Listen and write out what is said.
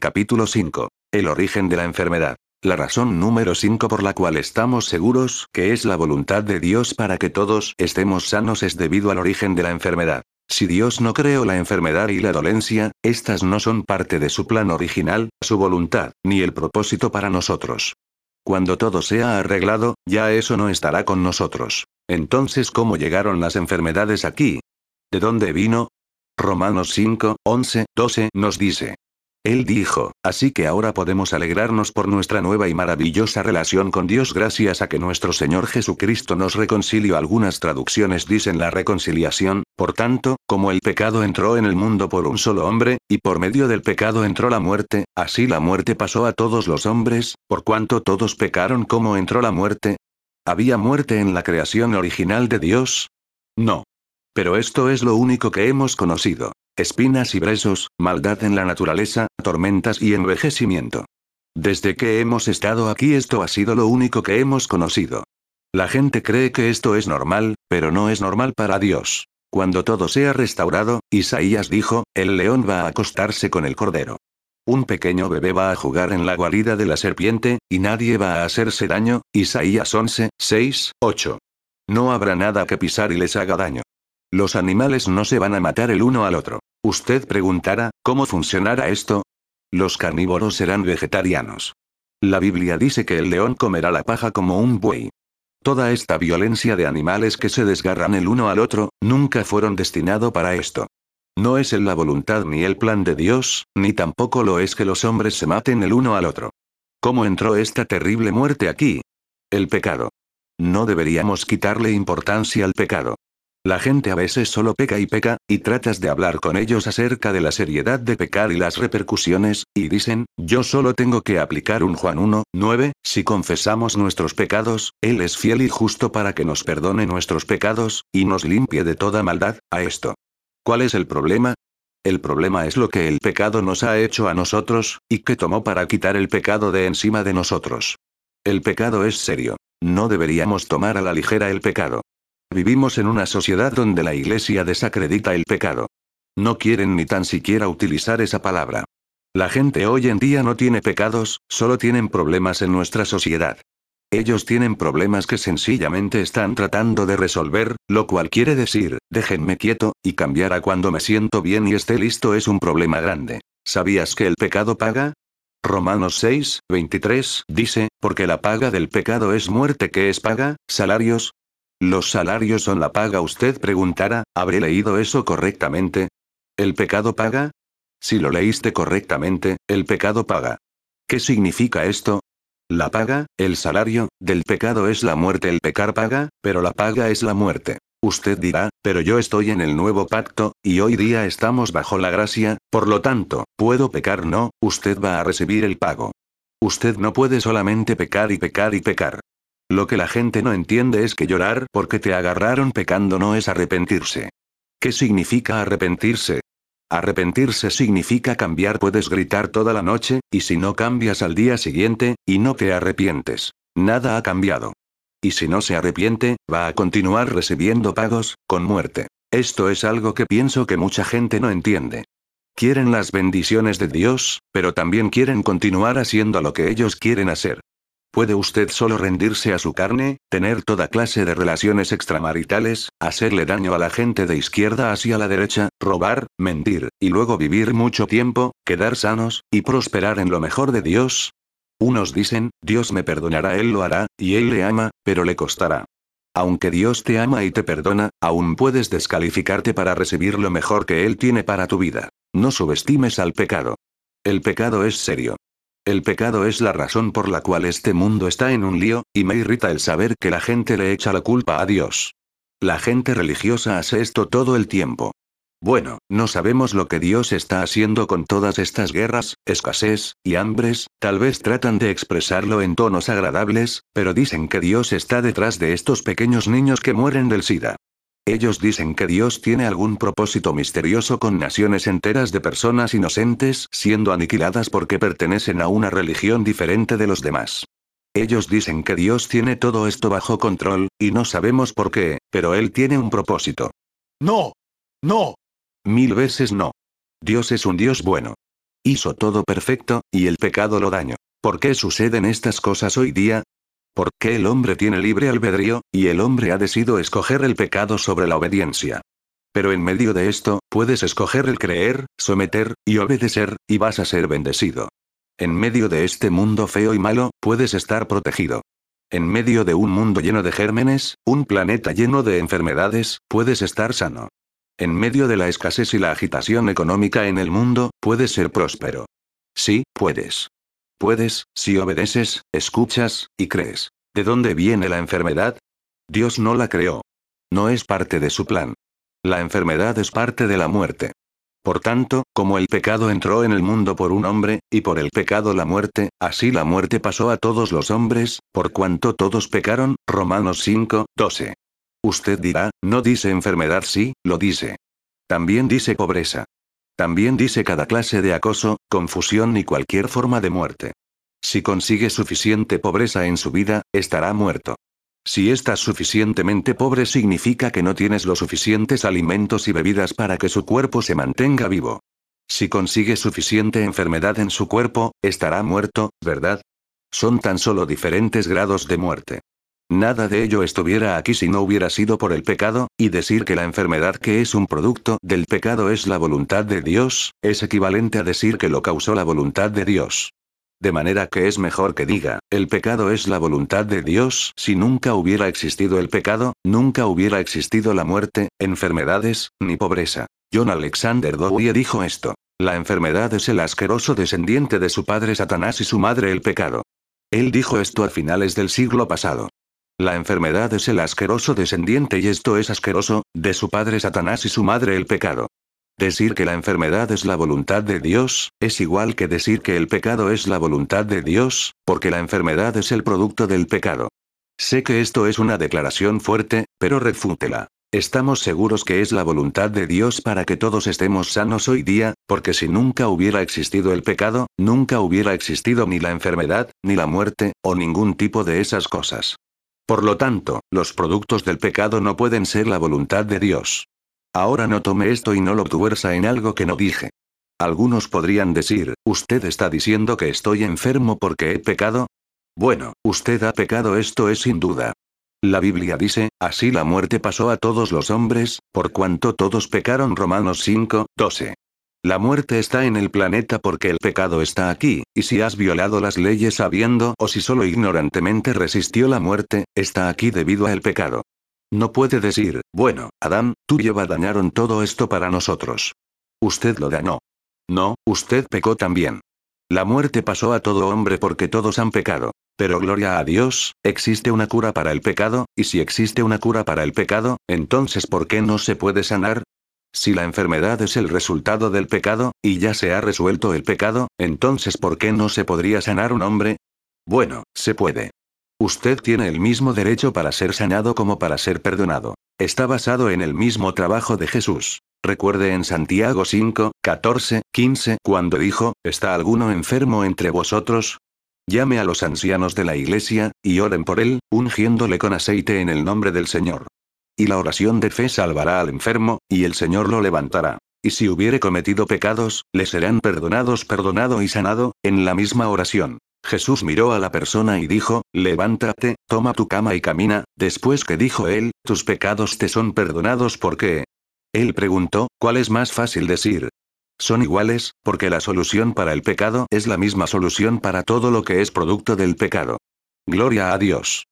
Capítulo 5. El origen de la enfermedad. La razón número 5 por la cual estamos seguros que es la voluntad de Dios para que todos estemos sanos es debido al origen de la enfermedad. Si Dios no creó la enfermedad y la dolencia, estas no son parte de su plan original, su voluntad, ni el propósito para nosotros. Cuando todo sea arreglado, ya eso no estará con nosotros. Entonces, ¿cómo llegaron las enfermedades aquí? ¿De dónde vino? Romanos 5, 11, 12 nos dice. Él dijo, así que ahora podemos alegrarnos por nuestra nueva y maravillosa relación con Dios gracias a que nuestro Señor Jesucristo nos reconcilió. Algunas traducciones dicen la reconciliación, por tanto, como el pecado entró en el mundo por un solo hombre, y por medio del pecado entró la muerte, así la muerte pasó a todos los hombres, por cuanto todos pecaron como entró la muerte. ¿Había muerte en la creación original de Dios? No. Pero esto es lo único que hemos conocido. Espinas y bresos, maldad en la naturaleza, tormentas y envejecimiento. Desde que hemos estado aquí esto ha sido lo único que hemos conocido. La gente cree que esto es normal, pero no es normal para Dios. Cuando todo sea restaurado, Isaías dijo, el león va a acostarse con el cordero. Un pequeño bebé va a jugar en la guarida de la serpiente, y nadie va a hacerse daño, Isaías 11, 6, 8. No habrá nada que pisar y les haga daño. Los animales no se van a matar el uno al otro. Usted preguntará, ¿cómo funcionará esto? Los carnívoros serán vegetarianos. La Biblia dice que el león comerá la paja como un buey. Toda esta violencia de animales que se desgarran el uno al otro, nunca fueron destinado para esto. No es en la voluntad ni el plan de Dios, ni tampoco lo es que los hombres se maten el uno al otro. ¿Cómo entró esta terrible muerte aquí? El pecado. No deberíamos quitarle importancia al pecado. La gente a veces solo peca y peca, y tratas de hablar con ellos acerca de la seriedad de pecar y las repercusiones, y dicen, yo solo tengo que aplicar un Juan 1, 9, si confesamos nuestros pecados, Él es fiel y justo para que nos perdone nuestros pecados, y nos limpie de toda maldad, a esto. ¿Cuál es el problema? El problema es lo que el pecado nos ha hecho a nosotros, y que tomó para quitar el pecado de encima de nosotros. El pecado es serio. No deberíamos tomar a la ligera el pecado. Vivimos en una sociedad donde la iglesia desacredita el pecado. No quieren ni tan siquiera utilizar esa palabra. La gente hoy en día no tiene pecados, solo tienen problemas en nuestra sociedad. Ellos tienen problemas que sencillamente están tratando de resolver, lo cual quiere decir, déjenme quieto, y cambiar a cuando me siento bien y esté listo es un problema grande. ¿Sabías que el pecado paga? Romanos 6, 23, dice, porque la paga del pecado es muerte que es paga, salarios, los salarios son la paga. Usted preguntará, ¿habré leído eso correctamente? ¿El pecado paga? Si lo leíste correctamente, el pecado paga. ¿Qué significa esto? La paga, el salario, del pecado es la muerte. El pecar paga, pero la paga es la muerte. Usted dirá, pero yo estoy en el nuevo pacto, y hoy día estamos bajo la gracia, por lo tanto, puedo pecar no, usted va a recibir el pago. Usted no puede solamente pecar y pecar y pecar. Lo que la gente no entiende es que llorar porque te agarraron pecando no es arrepentirse. ¿Qué significa arrepentirse? Arrepentirse significa cambiar. Puedes gritar toda la noche, y si no cambias al día siguiente, y no te arrepientes. Nada ha cambiado. Y si no se arrepiente, va a continuar recibiendo pagos, con muerte. Esto es algo que pienso que mucha gente no entiende. Quieren las bendiciones de Dios, pero también quieren continuar haciendo lo que ellos quieren hacer. ¿Puede usted solo rendirse a su carne, tener toda clase de relaciones extramaritales, hacerle daño a la gente de izquierda hacia la derecha, robar, mentir, y luego vivir mucho tiempo, quedar sanos, y prosperar en lo mejor de Dios? Unos dicen, Dios me perdonará, Él lo hará, y Él le ama, pero le costará. Aunque Dios te ama y te perdona, aún puedes descalificarte para recibir lo mejor que Él tiene para tu vida. No subestimes al pecado. El pecado es serio. El pecado es la razón por la cual este mundo está en un lío, y me irrita el saber que la gente le echa la culpa a Dios. La gente religiosa hace esto todo el tiempo. Bueno, no sabemos lo que Dios está haciendo con todas estas guerras, escasez, y hambres, tal vez tratan de expresarlo en tonos agradables, pero dicen que Dios está detrás de estos pequeños niños que mueren del SIDA. Ellos dicen que Dios tiene algún propósito misterioso con naciones enteras de personas inocentes siendo aniquiladas porque pertenecen a una religión diferente de los demás. Ellos dicen que Dios tiene todo esto bajo control, y no sabemos por qué, pero Él tiene un propósito. No. No. Mil veces no. Dios es un Dios bueno. Hizo todo perfecto, y el pecado lo dañó. ¿Por qué suceden estas cosas hoy día? Porque el hombre tiene libre albedrío, y el hombre ha decidido escoger el pecado sobre la obediencia. Pero en medio de esto, puedes escoger el creer, someter, y obedecer, y vas a ser bendecido. En medio de este mundo feo y malo, puedes estar protegido. En medio de un mundo lleno de gérmenes, un planeta lleno de enfermedades, puedes estar sano. En medio de la escasez y la agitación económica en el mundo, puedes ser próspero. Sí, puedes. Puedes, si obedeces, escuchas, y crees. ¿De dónde viene la enfermedad? Dios no la creó. No es parte de su plan. La enfermedad es parte de la muerte. Por tanto, como el pecado entró en el mundo por un hombre, y por el pecado la muerte, así la muerte pasó a todos los hombres, por cuanto todos pecaron, Romanos 5, 12. Usted dirá, no dice enfermedad sí, lo dice. También dice pobreza. También dice cada clase de acoso, confusión y cualquier forma de muerte. Si consigue suficiente pobreza en su vida, estará muerto. Si estás suficientemente pobre significa que no tienes los suficientes alimentos y bebidas para que su cuerpo se mantenga vivo. Si consigue suficiente enfermedad en su cuerpo, estará muerto, ¿verdad? Son tan solo diferentes grados de muerte. Nada de ello estuviera aquí si no hubiera sido por el pecado, y decir que la enfermedad que es un producto del pecado es la voluntad de Dios, es equivalente a decir que lo causó la voluntad de Dios. De manera que es mejor que diga, el pecado es la voluntad de Dios. Si nunca hubiera existido el pecado, nunca hubiera existido la muerte, enfermedades, ni pobreza. John Alexander Dowie dijo esto. La enfermedad es el asqueroso descendiente de su padre Satanás y su madre el pecado. Él dijo esto a finales del siglo pasado. La enfermedad es el asqueroso descendiente y esto es asqueroso, de su padre Satanás y su madre el pecado. Decir que la enfermedad es la voluntad de Dios, es igual que decir que el pecado es la voluntad de Dios, porque la enfermedad es el producto del pecado. Sé que esto es una declaración fuerte, pero refútela. Estamos seguros que es la voluntad de Dios para que todos estemos sanos hoy día, porque si nunca hubiera existido el pecado, nunca hubiera existido ni la enfermedad, ni la muerte, o ningún tipo de esas cosas. Por lo tanto, los productos del pecado no pueden ser la voluntad de Dios. Ahora no tome esto y no lo tuerza en algo que no dije. Algunos podrían decir, ¿usted está diciendo que estoy enfermo porque he pecado? Bueno, usted ha pecado esto es sin duda. La Biblia dice, así la muerte pasó a todos los hombres, por cuanto todos pecaron Romanos 5, 12. La muerte está en el planeta porque el pecado está aquí, y si has violado las leyes sabiendo o si solo ignorantemente resistió la muerte, está aquí debido al pecado. No puede decir, bueno, Adán, tú y Eva dañaron todo esto para nosotros. Usted lo dañó. No, usted pecó también. La muerte pasó a todo hombre porque todos han pecado. Pero gloria a Dios, existe una cura para el pecado, y si existe una cura para el pecado, entonces ¿por qué no se puede sanar? Si la enfermedad es el resultado del pecado, y ya se ha resuelto el pecado, entonces ¿por qué no se podría sanar un hombre? Bueno, se puede. Usted tiene el mismo derecho para ser sanado como para ser perdonado. Está basado en el mismo trabajo de Jesús. Recuerde en Santiago 5, 14, 15, cuando dijo, ¿está alguno enfermo entre vosotros? Llame a los ancianos de la iglesia, y oren por él, ungiéndole con aceite en el nombre del Señor. Y la oración de fe salvará al enfermo, y el Señor lo levantará. Y si hubiere cometido pecados, le serán perdonados, perdonado y sanado, en la misma oración. Jesús miró a la persona y dijo, levántate, toma tu cama y camina, después que dijo él, tus pecados te son perdonados porque... Él preguntó, ¿cuál es más fácil decir? Son iguales, porque la solución para el pecado es la misma solución para todo lo que es producto del pecado. Gloria a Dios.